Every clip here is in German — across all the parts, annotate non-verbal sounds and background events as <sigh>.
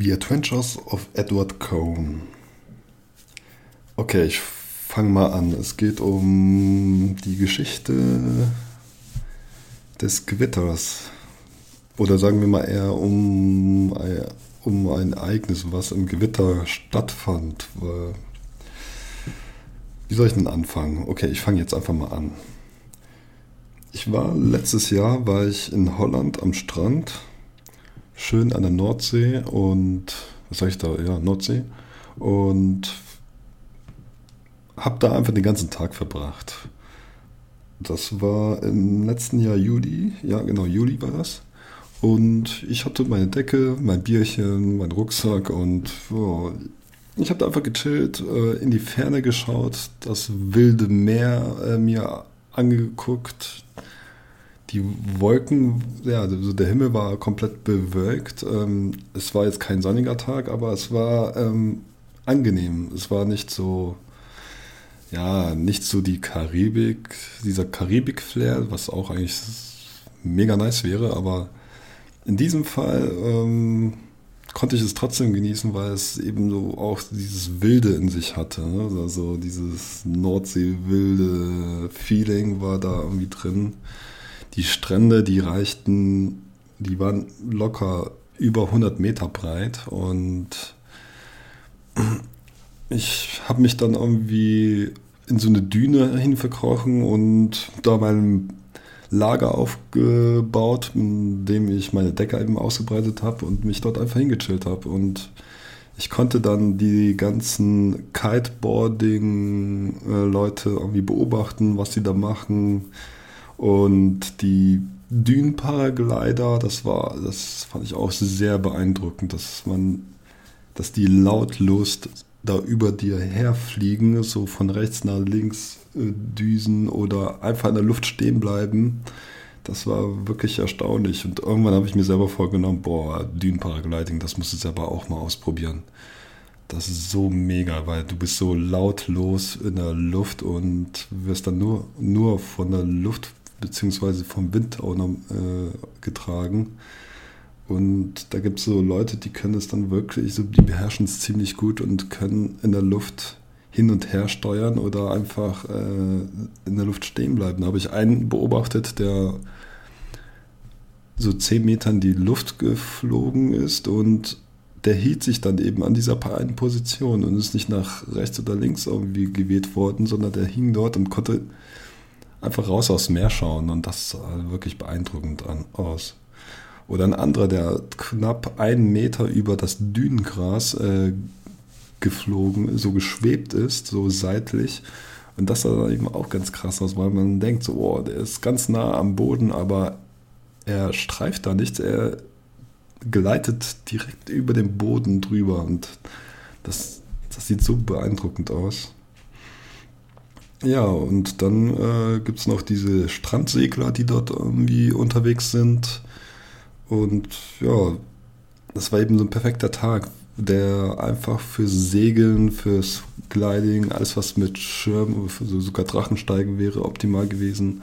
The Adventures of Edward Cohn. Okay, ich fange mal an. Es geht um die Geschichte des Gewitters. Oder sagen wir mal eher um, um ein Ereignis, was im Gewitter stattfand. Wie soll ich denn anfangen? Okay, ich fange jetzt einfach mal an. Ich war letztes Jahr war ich in Holland am Strand schön an der Nordsee und, was sag ich da, ja, Nordsee. Und habe da einfach den ganzen Tag verbracht. Das war im letzten Jahr Juli, ja genau, Juli war das. Und ich hatte meine Decke, mein Bierchen, meinen Rucksack und oh, ich habe da einfach gechillt, äh, in die Ferne geschaut, das wilde Meer äh, mir angeguckt, die Wolken, ja, also der Himmel war komplett bewölkt. Ähm, es war jetzt kein sonniger Tag, aber es war ähm, angenehm. Es war nicht so, ja, nicht so die Karibik, dieser Karibik-Flair, was auch eigentlich mega nice wäre, aber in diesem Fall ähm, konnte ich es trotzdem genießen, weil es eben so auch dieses Wilde in sich hatte. Ne? Also dieses Nordsee-wilde Feeling war da irgendwie drin die Strände, die reichten, die waren locker über 100 Meter breit und ich habe mich dann irgendwie in so eine Düne hinverkrochen und da mein Lager aufgebaut, in dem ich meine Decke eben ausgebreitet habe und mich dort einfach hingechillt habe. Und ich konnte dann die ganzen Kiteboarding-Leute irgendwie beobachten, was sie da machen, und die Dünenparaglider, das war, das fand ich auch sehr beeindruckend, dass man, dass die lautlos da über dir herfliegen, so von rechts nach links äh, düsen oder einfach in der Luft stehen bleiben. Das war wirklich erstaunlich. Und irgendwann habe ich mir selber vorgenommen, boah, Dünenparagliding, das musst du selber auch mal ausprobieren. Das ist so mega, weil du bist so lautlos in der Luft und wirst dann nur, nur von der Luft beziehungsweise vom Wind auch noch äh, getragen. Und da gibt es so Leute, die können es dann wirklich, so, die beherrschen es ziemlich gut und können in der Luft hin und her steuern oder einfach äh, in der Luft stehen bleiben. Da habe ich einen beobachtet, der so zehn Meter in die Luft geflogen ist und der hielt sich dann eben an dieser einen Position und ist nicht nach rechts oder links irgendwie geweht worden, sondern der hing dort und konnte einfach raus aufs Meer schauen und das sah wirklich beeindruckend an, aus. Oder ein anderer, der knapp einen Meter über das Dünengras äh, geflogen, so geschwebt ist, so seitlich. Und das sah eben auch ganz krass aus, weil man denkt so, oh, der ist ganz nah am Boden, aber er streift da nichts, er gleitet direkt über den Boden drüber und das, das sieht so beeindruckend aus. Ja, und dann äh, gibt es noch diese Strandsegler, die dort irgendwie unterwegs sind. Und ja, das war eben so ein perfekter Tag, der einfach fürs Segeln, fürs Gliding, alles was mit Schirm, so sogar Drachensteigen wäre optimal gewesen,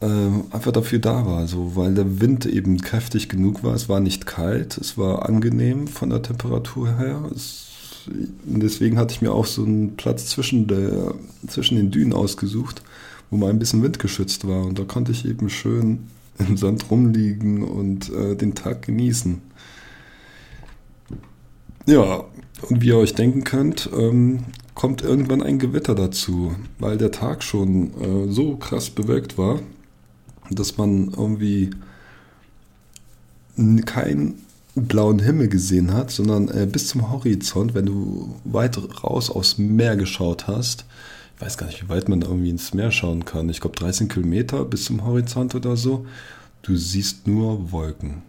äh, einfach dafür da war. So, weil der Wind eben kräftig genug war. Es war nicht kalt, es war angenehm von der Temperatur her. Es deswegen hatte ich mir auch so einen Platz zwischen, der, zwischen den Dünen ausgesucht, wo mal ein bisschen windgeschützt war. Und da konnte ich eben schön im Sand rumliegen und äh, den Tag genießen. Ja, und wie ihr euch denken könnt, ähm, kommt irgendwann ein Gewitter dazu, weil der Tag schon äh, so krass bewölkt war, dass man irgendwie kein blauen Himmel gesehen hat, sondern äh, bis zum Horizont, wenn du weit raus aufs Meer geschaut hast. Ich weiß gar nicht, wie weit man irgendwie ins Meer schauen kann. Ich glaube 13 Kilometer bis zum Horizont oder so. Du siehst nur Wolken.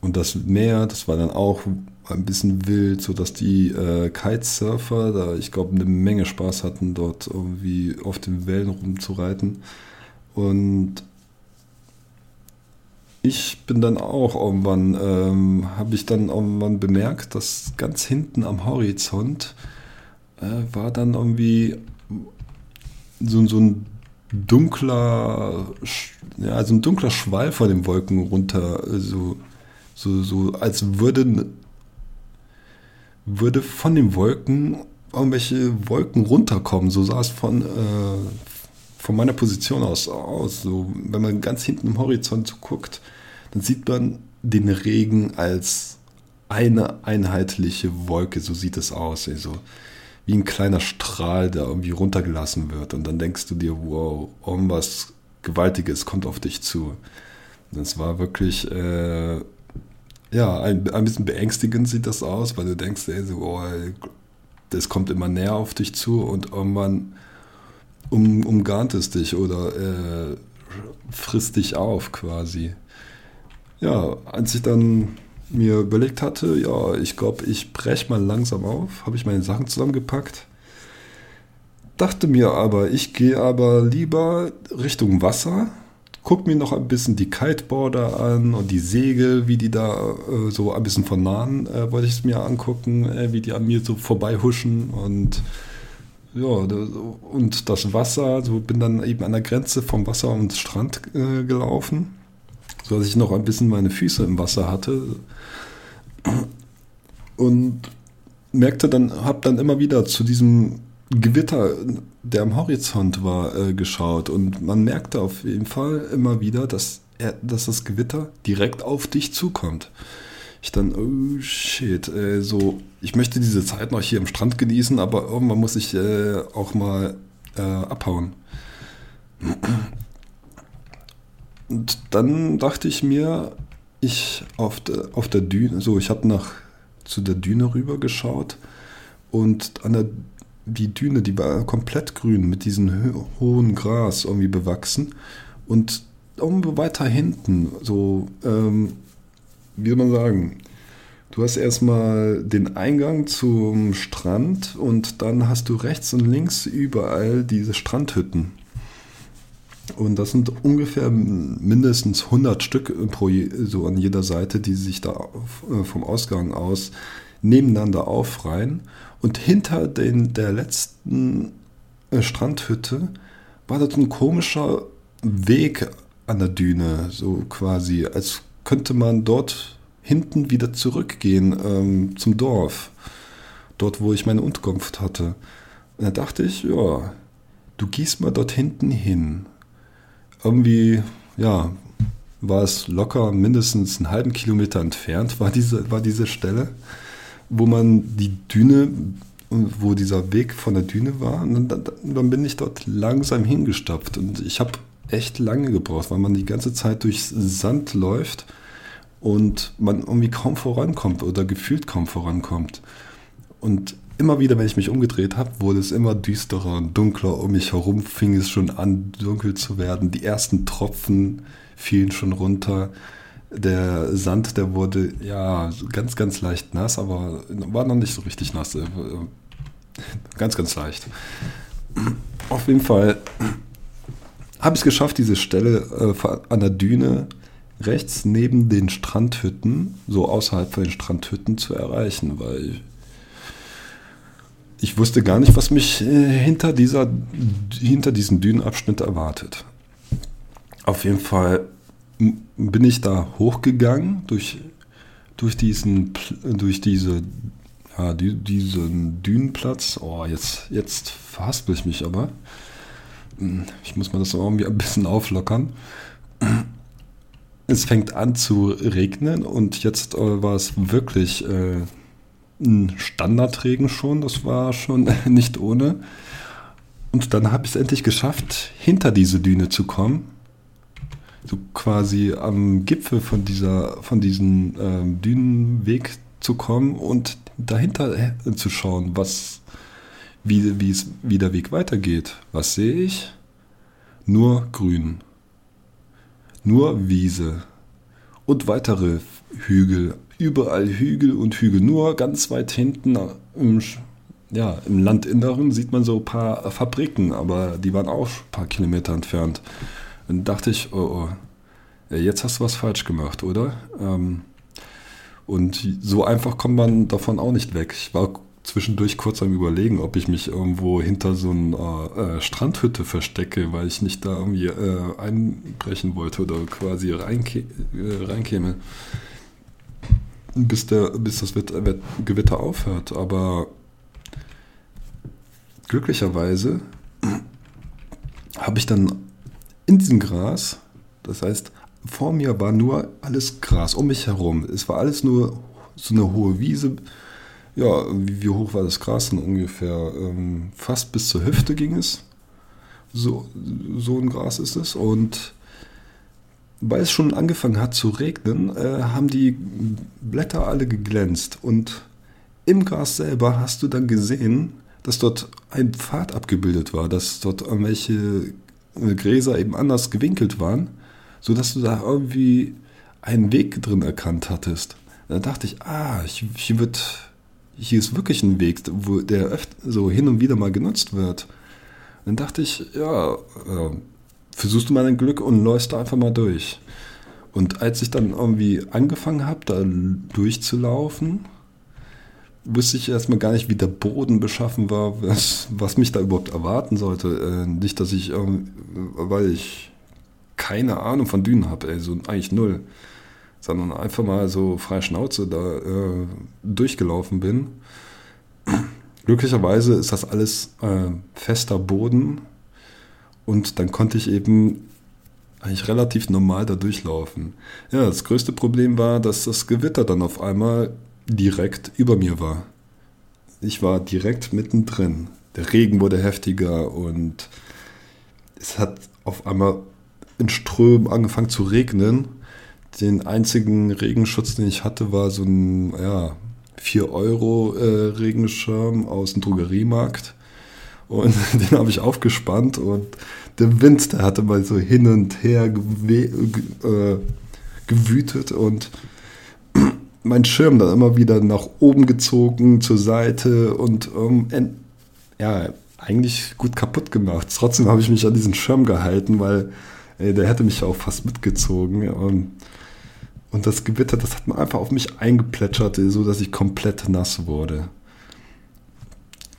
Und das Meer, das war dann auch ein bisschen wild, sodass die äh, Kitesurfer da, ich glaube, eine Menge Spaß hatten, dort irgendwie auf den Wellen rumzureiten. Und ich bin dann auch irgendwann, ähm, habe ich dann irgendwann bemerkt, dass ganz hinten am Horizont äh, war dann irgendwie so, so ein dunkler, ja, also ein dunkler Schwall von den Wolken runter, so, So, so als würde, würde von den Wolken irgendwelche Wolken runterkommen. So sah es von, äh, von meiner Position aus aus. So, wenn man ganz hinten im Horizont so guckt, dann sieht man den Regen als eine einheitliche Wolke. So sieht es aus. Also, wie ein kleiner Strahl, der irgendwie runtergelassen wird. Und dann denkst du dir, wow, irgendwas Gewaltiges kommt auf dich zu. Das war wirklich, äh, ja, ein, ein bisschen beängstigend sieht das aus, weil du denkst, ey, so, oh, das kommt immer näher auf dich zu und irgendwann um, umgarnt es dich oder äh, frisst dich auf quasi. Ja, als ich dann mir überlegt hatte, ja, ich glaube, ich breche mal langsam auf, habe ich meine Sachen zusammengepackt. Dachte mir aber, ich gehe aber lieber Richtung Wasser, guck mir noch ein bisschen die Kiteboarder an und die Segel, wie die da äh, so ein bisschen von nahen äh, wollte ich es mir angucken, äh, wie die an mir so vorbei huschen und ja, und das Wasser, so bin dann eben an der Grenze vom Wasser und Strand äh, gelaufen, so dass ich noch ein bisschen meine Füße im Wasser hatte und merkte dann, habe dann immer wieder zu diesem Gewitter, der am Horizont war, äh, geschaut und man merkte auf jeden Fall immer wieder, dass, er, dass das Gewitter direkt auf dich zukommt. Ich dann, oh shit, äh, so, ich möchte diese Zeit noch hier am Strand genießen, aber irgendwann muss ich äh, auch mal äh, abhauen. Und dann dachte ich mir, ich auf der, auf der Düne, so ich habe nach zu der Düne rüber geschaut und an der die Düne, die war komplett grün mit diesem hohen Gras irgendwie bewachsen und irgendwo weiter hinten, so, ähm, wie soll man sagen, du hast erstmal den Eingang zum Strand und dann hast du rechts und links überall diese Strandhütten. Und das sind ungefähr mindestens 100 Stück pro, so an jeder Seite, die sich da äh, vom Ausgang aus nebeneinander aufreihen. Und hinter den, der letzten äh, Strandhütte war das ein komischer Weg an der Düne, so quasi, als könnte man dort hinten wieder zurückgehen ähm, zum Dorf, dort, wo ich meine Unterkunft hatte. Und da dachte ich, ja, du gehst mal dort hinten hin irgendwie, ja, war es locker mindestens einen halben Kilometer entfernt, war diese, war diese Stelle, wo man die Düne, wo dieser Weg von der Düne war. Und dann, dann bin ich dort langsam hingestapft und ich habe echt lange gebraucht, weil man die ganze Zeit durch Sand läuft und man irgendwie kaum vorankommt oder gefühlt kaum vorankommt. Und immer wieder, wenn ich mich umgedreht habe, wurde es immer düsterer und dunkler. Um mich herum fing es schon an, dunkel zu werden. Die ersten Tropfen fielen schon runter. Der Sand, der wurde ja ganz, ganz leicht nass, aber war noch nicht so richtig nass. Äh, ganz, ganz leicht. Auf jeden Fall habe ich es geschafft, diese Stelle äh, an der Düne rechts neben den Strandhütten, so außerhalb von den Strandhütten zu erreichen, weil ich wusste gar nicht, was mich äh, hinter, dieser, hinter diesem Dünenabschnitt erwartet. Auf jeden Fall bin ich da hochgegangen durch, durch diesen, durch diese, ja, die, diesen Dünenplatz. Oh, jetzt, jetzt verhaspel ich mich aber. Hm, ich muss mal das irgendwie ein bisschen auflockern. Es fängt an zu regnen und jetzt äh, war es wirklich äh, ein Standardregen schon, das war schon <laughs> nicht ohne. Und dann habe ich es endlich geschafft, hinter diese Düne zu kommen. So quasi am Gipfel von dieser, von diesem ähm, Dünenweg zu kommen und dahinter äh, zu schauen, was, wie, wie der Weg weitergeht. Was sehe ich? Nur Grün. Nur Wiese. Und weitere Hügel überall Hügel und Hügel. Nur ganz weit hinten im, ja, im Landinneren sieht man so ein paar Fabriken, aber die waren auch ein paar Kilometer entfernt. Dann dachte ich, oh, oh jetzt hast du was falsch gemacht, oder? Ähm, und so einfach kommt man davon auch nicht weg. Ich war zwischendurch kurz am Überlegen, ob ich mich irgendwo hinter so einer äh, Strandhütte verstecke, weil ich nicht da irgendwie äh, einbrechen wollte oder quasi reinkä äh, reinkäme. bis, der, bis das Gewitter aufhört. Aber glücklicherweise <clears throat> habe ich dann in diesem Gras, das heißt, vor mir war nur alles Gras um mich herum. Es war alles nur so eine hohe Wiese. Ja, wie, wie hoch war das Gras denn ungefähr? Ähm, fast bis zur Hüfte ging es. So, so ein Gras ist es. Und weil es schon angefangen hat zu regnen, äh, haben die Blätter alle geglänzt. Und im Gras selber hast du dann gesehen, dass dort ein Pfad abgebildet war, dass dort irgendwelche Gräser eben anders gewinkelt waren, sodass du da irgendwie einen Weg drin erkannt hattest. Da dachte ich, ah, hier wird, hier ist wirklich ein Weg, wo der öfter so hin und wieder mal genutzt wird. Dann dachte ich, ja, äh, versuchst du mal dein Glück und läufst da einfach mal durch. Und als ich dann irgendwie angefangen habe, da durchzulaufen, wusste ich erstmal gar nicht, wie der Boden beschaffen war, was, was mich da überhaupt erwarten sollte. Äh, nicht, dass ich, weil ich keine Ahnung von Dünen habe, so eigentlich null, sondern einfach mal so freie Schnauze da äh, durchgelaufen bin. Glücklicherweise ist das alles äh, fester Boden und dann konnte ich eben eigentlich relativ normal da durchlaufen. Ja, das größte Problem war, dass das Gewitter dann auf einmal direkt über mir war. Ich war direkt mittendrin. Der Regen wurde heftiger und es hat auf einmal in Strömen angefangen zu regnen. Den einzigen Regenschutz, den ich hatte, war so ein ja, 4 Euro äh, Regenschirm aus dem Drogeriemarkt. Und <laughs> den habe ich aufgespannt und der Wind, der hatte mal so hin und her äh, gewütet und <clears throat> mein Schirm dann immer wieder nach oben gezogen, zur Seite und ähm, ja, eigentlich gut kaputt gemacht. Trotzdem habe ich mich an diesen Schirm gehalten, weil ey, der hätte mich auch fast mitgezogen. Und, und das Gewitter, das hat man einfach auf mich eingeplätschert, so dass ich komplett nass wurde.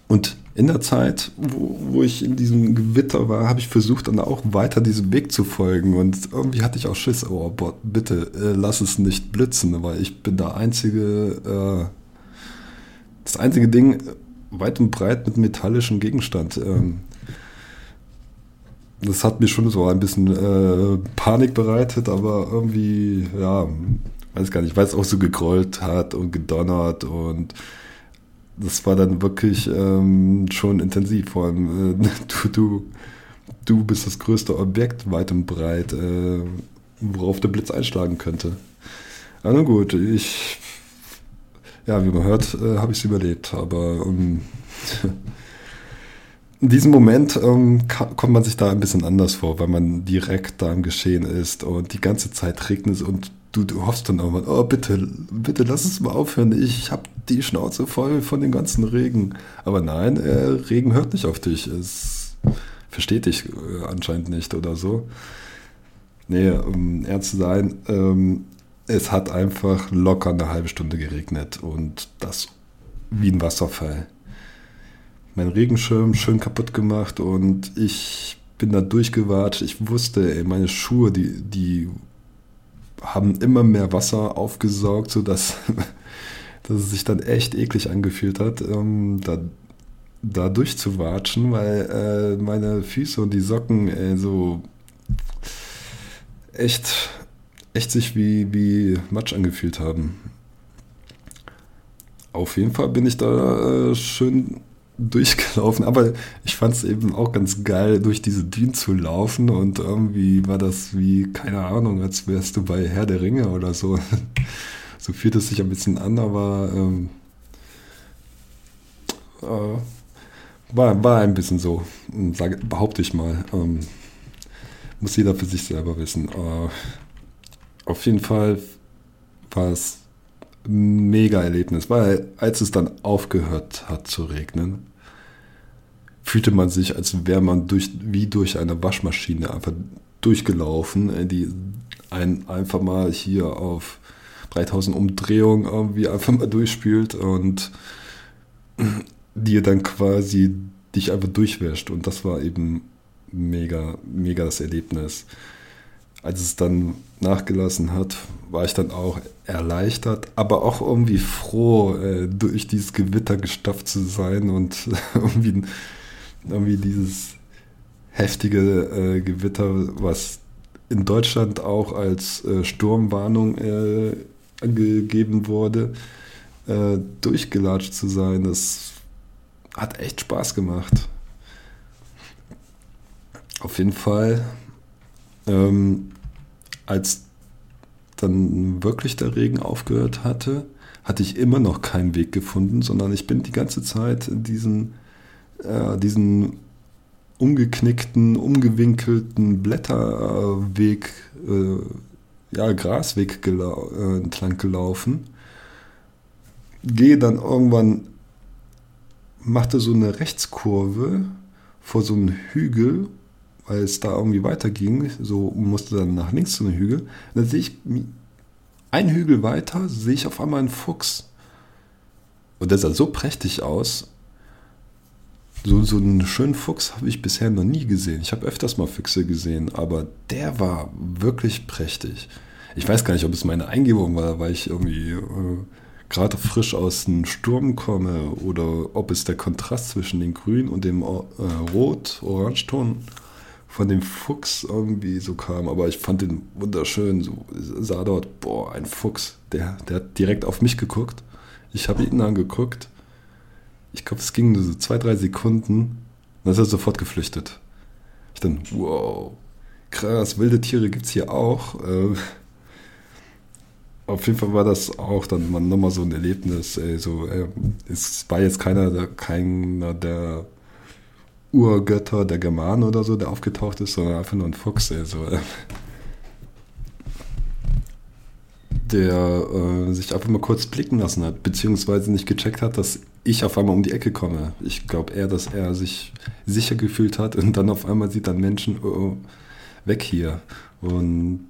Und in der Zeit, wo, wo ich in diesem Gewitter war, habe ich versucht, dann auch weiter diesem Weg zu folgen. Und irgendwie hatte ich auch Schiss, oh boah, bitte äh, lass es nicht blitzen, weil ich bin der einzige, äh, das einzige Ding weit und breit mit metallischem Gegenstand. Ähm, das hat mir schon so ein bisschen äh, Panik bereitet, aber irgendwie, ja, weiß gar nicht, weil es auch so gegrollt hat und gedonnert und das war dann wirklich ähm, schon intensiv. Vor allem, äh, <laughs> du, du, du bist das größte Objekt weit und breit, äh, worauf der Blitz einschlagen könnte. Aber nun gut, ich, ja, wie man hört, äh, habe ich es überlebt, aber ähm, <laughs> in diesem Moment ähm, kommt man sich da ein bisschen anders vor, weil man direkt da im Geschehen ist und die ganze Zeit regnet und du, du hoffst dann irgendwann, oh bitte, bitte lass es mal aufhören, ich habe die Schnauze voll von dem ganzen Regen. Aber nein, äh, Regen hört nicht auf dich, es versteht dich äh, anscheinend nicht oder so. Nee, um ernst zu sein, ähm, es hat einfach locker eine halbe Stunde geregnet und das wie ein Wasserfall. Mein Regenschirm schön kaputt gemacht und ich bin da durchgewatscht. Ich wusste, ey, meine Schuhe, die, die haben immer mehr Wasser aufgesaugt, sodass <laughs> dass es sich dann echt eklig angefühlt hat, ähm, da, da durchzuwatschen, weil äh, meine Füße und die Socken äh, so echt, echt sich wie, wie Matsch angefühlt haben. Auf jeden Fall bin ich da äh, schön durchgelaufen, aber ich fand es eben auch ganz geil, durch diese Dünen zu laufen und irgendwie war das wie, keine Ahnung, als wärst du bei Herr der Ringe oder so. <laughs> so fühlt es sich ein bisschen an, aber ähm, äh, war, war ein bisschen so, sage, behaupte ich mal. Ähm, muss jeder für sich selber wissen. Äh, auf jeden Fall war es ein mega Erlebnis, weil als es dann aufgehört hat zu regnen, fühlte man sich, als wäre man durch, wie durch eine Waschmaschine einfach durchgelaufen, äh, die einen einfach mal hier auf 3000 Umdrehungen irgendwie einfach mal durchspült und dir dann quasi dich einfach durchwäscht. Und das war eben mega, mega das Erlebnis. Als es dann nachgelassen hat, war ich dann auch erleichtert, aber auch irgendwie froh, äh, durch dieses Gewitter gestopft zu sein und <laughs> irgendwie, irgendwie dieses heftige äh, Gewitter, was in Deutschland auch als äh, Sturmwarnung äh, angegeben wurde, äh, durchgelatscht zu sein. Das hat echt Spaß gemacht. Auf jeden Fall, ähm, als dann wirklich der Regen aufgehört hatte, hatte ich immer noch keinen Weg gefunden, sondern ich bin die ganze Zeit diesen, äh, diesen umgeknickten, umgewinkelten Blätterweg, äh, ja, Grasweg gelau äh, entlang gelaufen. Gehe dann irgendwann, machte so eine Rechtskurve vor so einem Hügel, weil es da irgendwie weiterging, so musste dann nach links zu einem Hügel. Und dann sehe ich einen Hügel weiter, sehe ich auf einmal einen Fuchs. Und der sah so prächtig aus, so, so einen schönen Fuchs habe ich bisher noch nie gesehen. Ich habe öfters mal Füchse gesehen, aber der war wirklich prächtig. Ich weiß gar nicht, ob es meine Eingebung war, weil ich irgendwie äh, gerade frisch aus dem Sturm komme oder ob es der Kontrast zwischen dem Grün und dem äh, Rot-Orangeton von dem Fuchs irgendwie so kam. Aber ich fand den wunderschön. So sah dort, boah, ein Fuchs. Der, der hat direkt auf mich geguckt. Ich habe ihn angeguckt ich glaube, es ging nur so zwei, drei Sekunden. Dann ist er sofort geflüchtet. Ich dann, wow, krass, wilde Tiere gibt es hier auch. Äh, auf jeden Fall war das auch dann nochmal so ein Erlebnis. Ey, so, ey, es war jetzt keiner der, keiner der Urgötter der Germanen oder so, der aufgetaucht ist, sondern einfach nur ein Fuchs. Ey, so, äh, der äh, sich einfach mal kurz blicken lassen hat, beziehungsweise nicht gecheckt hat, dass ich auf einmal um die Ecke komme. Ich glaube eher, dass er sich sicher gefühlt hat und dann auf einmal sieht dann Menschen oh, oh weg hier. Und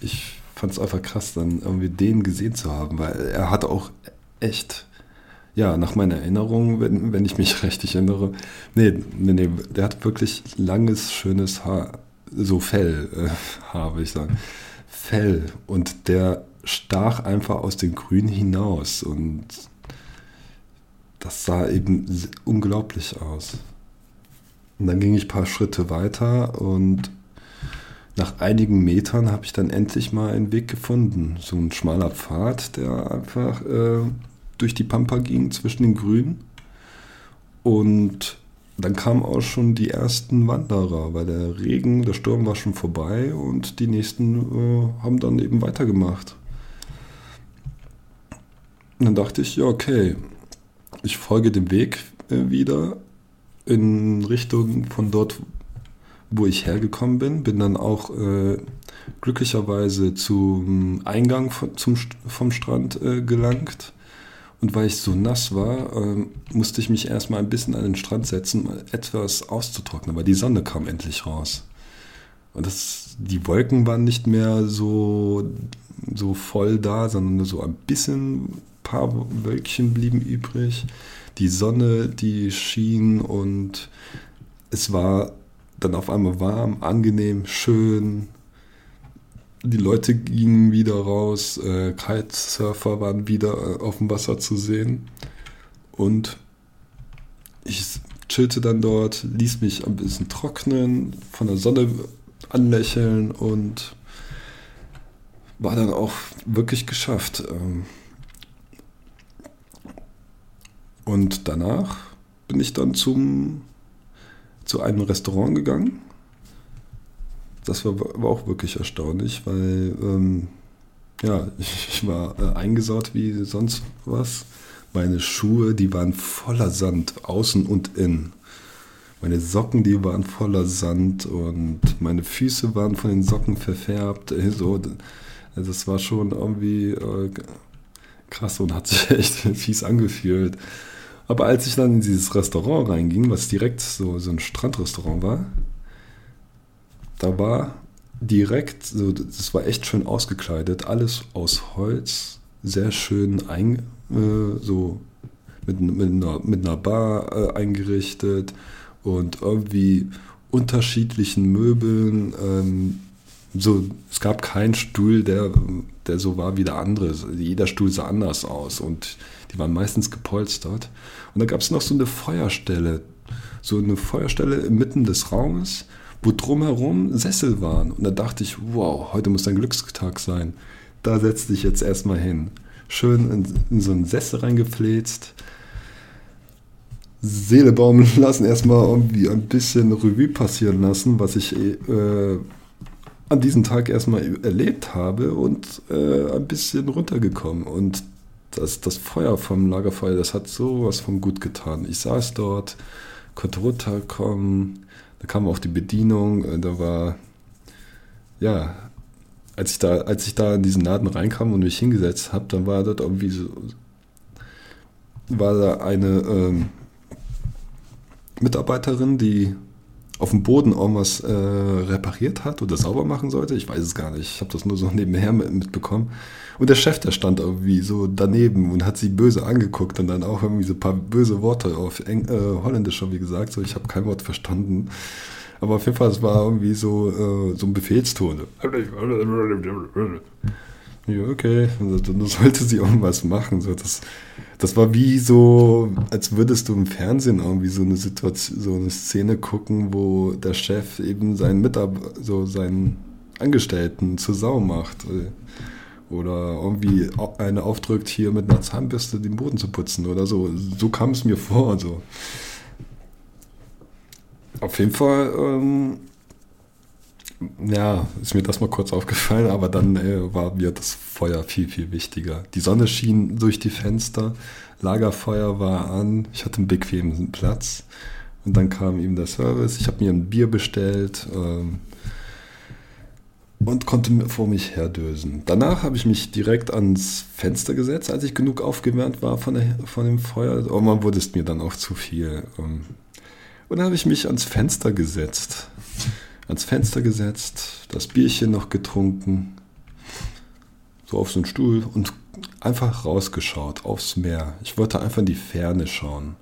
ich fand es einfach krass, dann irgendwie den gesehen zu haben, weil er hat auch echt, ja, nach meiner Erinnerung, wenn, wenn ich mich <laughs> richtig erinnere, nee, nee, nee, der hat wirklich langes, schönes Haar, so Fell, äh, Haar, würde ich sagen. Fell und der stach einfach aus dem Grün hinaus und das sah eben unglaublich aus. Und dann ging ich ein paar Schritte weiter und nach einigen Metern habe ich dann endlich mal einen Weg gefunden. So ein schmaler Pfad, der einfach äh, durch die Pampa ging zwischen den Grünen. Und dann kamen auch schon die ersten Wanderer, weil der Regen, der Sturm war schon vorbei und die nächsten äh, haben dann eben weitergemacht. Und dann dachte ich, ja, okay, ich folge dem Weg äh, wieder in Richtung von dort, wo ich hergekommen bin. Bin dann auch äh, glücklicherweise zum Eingang von, zum, vom Strand äh, gelangt. Und weil ich so nass war, äh, musste ich mich erstmal ein bisschen an den Strand setzen, um etwas auszutrocknen, weil die Sonne kam endlich raus. Und das, die Wolken waren nicht mehr so, so voll da, sondern nur so ein bisschen paar Wölkchen blieben übrig. Die Sonne, die schien und es war dann auf einmal warm, angenehm, schön. Die Leute gingen wieder raus, äh, Kitesurfer waren wieder äh, auf dem Wasser zu sehen. Und ich chillte dann dort, ließ mich ein bisschen trocknen, von der Sonne anlächeln und war dann auch wirklich geschafft. Ähm, und danach bin ich dann zum, zu einem Restaurant gegangen. Das war, war auch wirklich erstaunlich, weil ähm, ja, <laughs> ich war äh, eingesaut wie sonst was. Meine Schuhe, die waren voller Sand, außen und innen. Meine Socken, die waren voller Sand und meine Füße waren von den Socken verfärbt. <laughs> So, das war schon irgendwie äh, krass und hat sich <laughs> echt fies angefühlt. Aber als ich dann in dieses Restaurant reinging, was direkt so, so ein Strandrestaurant war, da war direkt, so, das war echt schön ausgekleidet, alles aus Holz, sehr schön ein, äh, so mit, mit, einer, mit einer Bar äh, eingerichtet und irgendwie unterschiedlichen Möbeln, ähm, so, es gab keinen Stuhl, der, der so war wie der andere. Jeder Stuhl sah anders aus und die waren meistens gepolstert. Und da gab es noch so eine Feuerstelle, so eine Feuerstelle inmitten des Raumes, wo drumherum Sessel waren. Und da dachte ich, wow, heute muss ein Glückstag sein. Da setz dich jetzt erstmal hin. Schön in, in so einen Sessel reingepfläzt. Seele baumeln <laughs> lassen, erstmal irgendwie ein bisschen Revue passieren lassen, was ich äh, an diesem Tag erstmal erlebt habe und äh, ein bisschen runtergekommen. Und das, das Feuer vom Lagerfeuer, das hat sowas von gut getan. Ich saß dort, konnte runterkommen, da kam auch die Bedienung, äh, da war, ja, als ich da, als ich da in diesen Laden reinkam und mich hingesetzt habe, dann war dort irgendwie so, war da eine ähm, Mitarbeiterin, die auf dem Boden irgendwas äh, repariert hat oder sauber machen sollte. Ich weiß es gar nicht. Ich habe das nur so <laughs> nebenher mitbekommen. Und der Chef, der stand irgendwie so daneben und hat sie böse angeguckt und dann auch irgendwie so ein paar böse Worte auf Eng äh, Holländisch schon wie gesagt. So, ich habe kein Wort verstanden. Aber auf jeden Fall, es war irgendwie so, äh, so ein Befehlston. Ja, okay. Dann sollte sie irgendwas machen. So, das, das war wie so, als würdest du im Fernsehen irgendwie so eine Situation, so eine Szene gucken, wo der Chef eben seinen Mitarbeiter, so seinen Angestellten zur Sau macht. Oder irgendwie eine aufdrückt, hier mit einer Zahnbürste den Boden zu putzen oder so. So kam es mir vor. So. Auf jeden Fall ähm, ja, ist mir das mal kurz aufgefallen, aber dann äh, war mir das Feuer viel, viel wichtiger. Die Sonne schien durch die Fenster, Lagerfeuer war an, ich hatte einen bequemen Platz und dann kam ihm der Service. Ich habe mir ein Bier bestellt ähm, und konnte vor mich herdösen. Danach habe ich mich direkt ans Fenster gesetzt, als ich genug aufgewärmt war von, der, von dem Feuer. Irgendwann wurde es mir dann auch zu viel. Ähm, und dann habe ich mich ans Fenster gesetzt ans Fenster gesetzt, das Bierchen noch getrunken, so auf so einen Stuhl und einfach rausgeschaut aufs Meer. Ich wollte einfach in die Ferne schauen.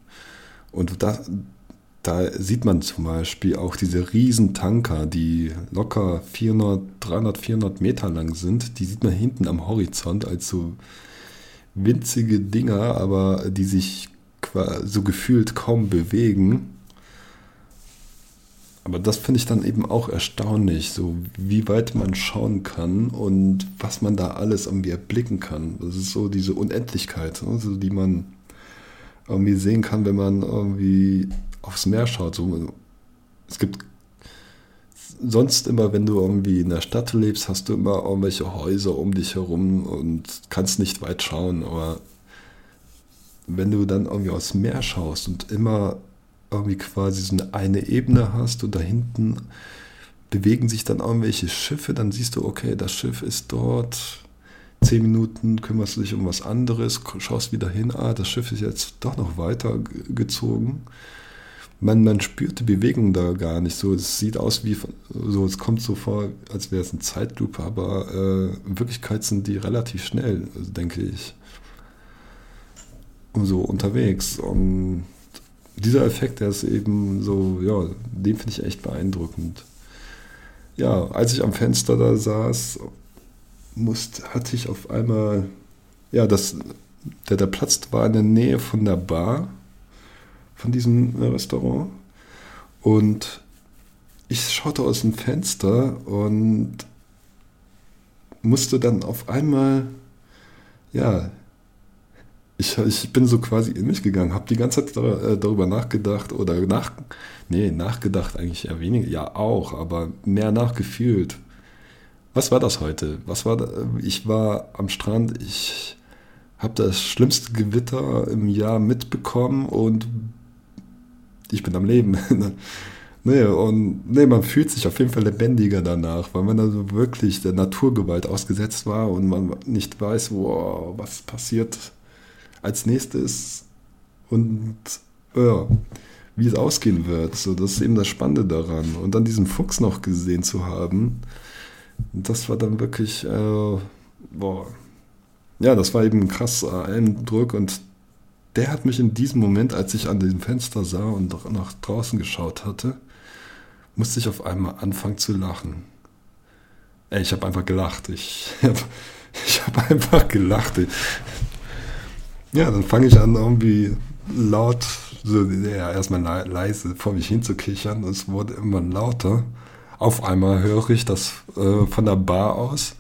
Und da, da sieht man zum Beispiel auch diese riesen Tanker, die locker 400, 300, 400 Meter lang sind. Die sieht man hinten am Horizont als so winzige Dinger, aber die sich so gefühlt kaum bewegen. Aber das finde ich dann eben auch erstaunlich, so wie weit man schauen kann und was man da alles irgendwie erblicken kann. Das ist so diese Unendlichkeit, also die man irgendwie sehen kann, wenn man irgendwie aufs Meer schaut. So, es gibt sonst immer, wenn du irgendwie in der Stadt lebst, hast du immer irgendwelche Häuser um dich herum und kannst nicht weit schauen. Aber wenn du dann irgendwie aufs Meer schaust und immer irgendwie quasi so eine, eine Ebene hast und da hinten bewegen sich dann irgendwelche Schiffe, dann siehst du, okay, das Schiff ist dort, zehn Minuten kümmerst du dich um was anderes, schaust wieder hin, ah, das Schiff ist jetzt doch noch weiter gezogen. Man, man spürt die Bewegung da gar nicht so. Es sieht aus wie, so, es kommt so vor, als wäre es ein Zeitlupe, aber äh, in Wirklichkeit sind die relativ schnell, denke ich. So unterwegs. Und dieser Effekt, der ist eben so, ja, den finde ich echt beeindruckend. Ja, als ich am Fenster da saß, musste, hatte ich auf einmal, ja, das, der, der Platz war in der Nähe von der Bar, von diesem Restaurant. Und ich schaute aus dem Fenster und musste dann auf einmal, ja, ich, ich bin so quasi in mich gegangen, habe die ganze Zeit äh, darüber nachgedacht oder nach, nee, nachgedacht eigentlich eher weniger, ja auch, aber mehr nachgefühlt. Was war das heute? Was war da? Ich war am Strand, ich habe das schlimmste Gewitter im Jahr mitbekommen und ich bin am Leben. <laughs> nee, und nee, man fühlt sich auf jeden Fall lebendiger danach, weil man also wirklich der Naturgewalt ausgesetzt war und man nicht weiß, wow, was passiert als nächstes und ja, wie es ausgehen wird. So, das ist eben das Spannende daran. Und dann diesen Fuchs noch gesehen zu haben, das war dann wirklich, äh, boah, ja, das war eben ein krasser Eindruck und der hat mich in diesem Moment, als ich an dem Fenster sah und nach draußen geschaut hatte, musste ich auf einmal anfangen zu lachen. Ey, ich habe einfach gelacht. Ich <laughs> habe ich hab einfach gelacht. Ja, dann fange ich an, irgendwie laut, so, ja, erstmal leise vor mich hinzukichern. Es wurde immer lauter. Auf einmal höre ich das äh, von der Bar aus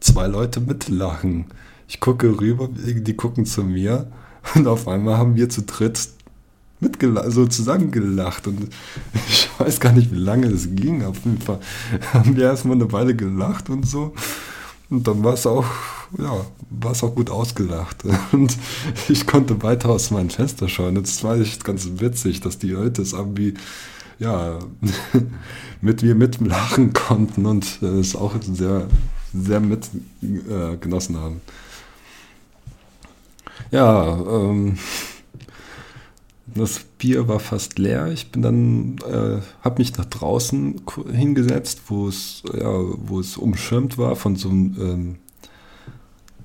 zwei Leute mitlachen. Ich gucke rüber, die gucken zu mir und auf einmal haben wir zu dritt mitgelacht, so zusammengelacht und <laughs> ich weiß gar nicht, wie lange es ging. Auf jeden Fall haben wir erstmal eine Weile gelacht und so. Und dann war es auch, ja, war es auch gut ausgelacht. <laughs> Und ich konnte weiter aus meinem Fenster schauen. Das war echt ganz witzig, dass die Leute es irgendwie, ja, <laughs> mit mir mitlachen konnten und es auch sehr, sehr mitgenossen äh, haben. Ja, ähm, das Bier war fast leer. Ich bin dann, äh, habe mich nach draußen hingesetzt, wo es, ja, wo es umschirmt war von so einem ähm,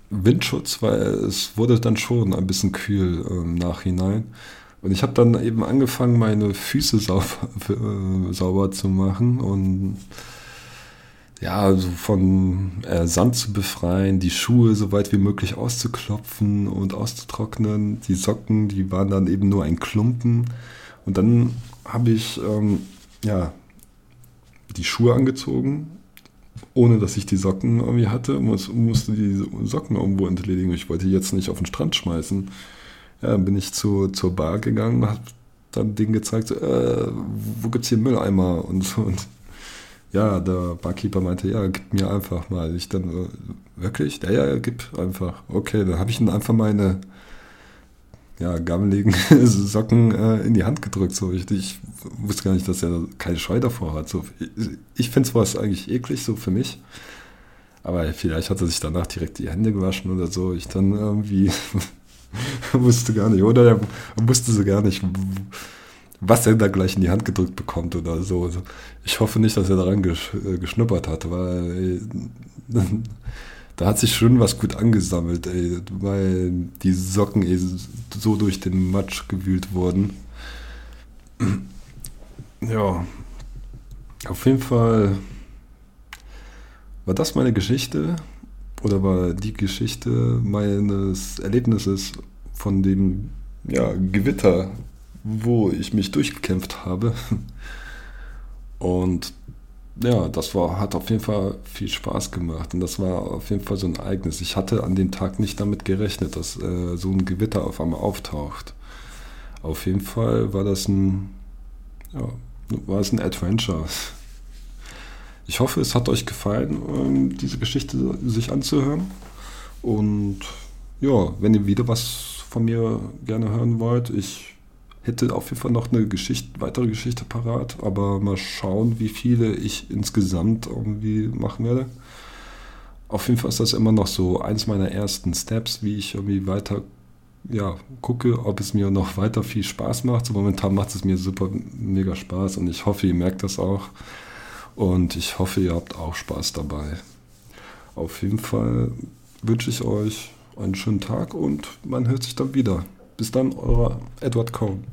Windschutz, weil es wurde dann schon ein bisschen kühl im Nachhinein. Und ich habe dann eben angefangen, meine Füße sauber, äh, sauber zu machen und ja, also von äh, Sand zu befreien, die Schuhe so weit wie möglich auszuklopfen und auszutrocknen. Die Socken, die waren dann eben nur ein Klumpen. Und dann habe ich ähm, ja, die Schuhe angezogen, ohne dass ich die Socken irgendwie hatte. Muss, musste die Socken irgendwo entledigen. Ich wollte die jetzt nicht auf den Strand schmeißen. Ja, dann bin ich zu, zur Bar gegangen, habe dann denen gezeigt, so, äh, wo es hier Mülleimer und so. Und ja, der Barkeeper meinte, ja, gib mir einfach mal. Ich dann, äh, wirklich? Ja, ja, gib einfach. Okay, dann habe ich ihm einfach meine ja, gammeligen <laughs> Socken äh, in die Hand gedrückt. So. Ich, ich, wusste gar nicht, dass er keine Scheu davor hat. So, ich finde es eigentlich eklig, so für mich. Aber vielleicht hat er sich danach direkt die Hände gewaschen oder so. Ich dann irgendwie <laughs> wusste gar nicht. Oder er wusste so gar nicht, was er da gleich in die Hand gedrückt bekommt oder so. Also ich hoffe nicht, dass er daran äh, geschnuppert hat, weil ey, <laughs> da hat sich schon was gut angesammelt, ey, weil die Socken ey, so durch den Matsch gewühlt wurden. Ja, auf jeden Fall war das meine Geschichte oder war die Geschichte meines Erlebnisses von dem ja, Gewitter wo ich mich durchgekämpft habe. Und ja, das war, hat auf jeden Fall viel Spaß gemacht. Und das war auf jeden Fall so ein Ereignis. Ich hatte an dem Tag nicht damit gerechnet, dass äh, so ein Gewitter auf einmal auftaucht. Auf jeden Fall war das ein, ja, war es ein Adventure. Ich hoffe, es hat euch gefallen, ähm, diese Geschichte sich anzuhören. Und ja, wenn ihr wieder was von mir gerne hören wollt, ich hätte auf jeden Fall noch eine Geschichte, weitere Geschichte parat, aber mal schauen, wie viele ich insgesamt irgendwie machen werde. Auf jeden Fall ist das immer noch so eins meiner ersten Steps, wie ich irgendwie weiter ja, gucke, ob es mir noch weiter viel Spaß macht. So momentan macht es mir super mega Spaß und ich hoffe, ihr merkt das auch. Und ich hoffe, ihr habt auch Spaß dabei. Auf jeden Fall wünsche ich euch einen schönen Tag und man hört sich dann wieder. Bis dann, euer Edward Cohn.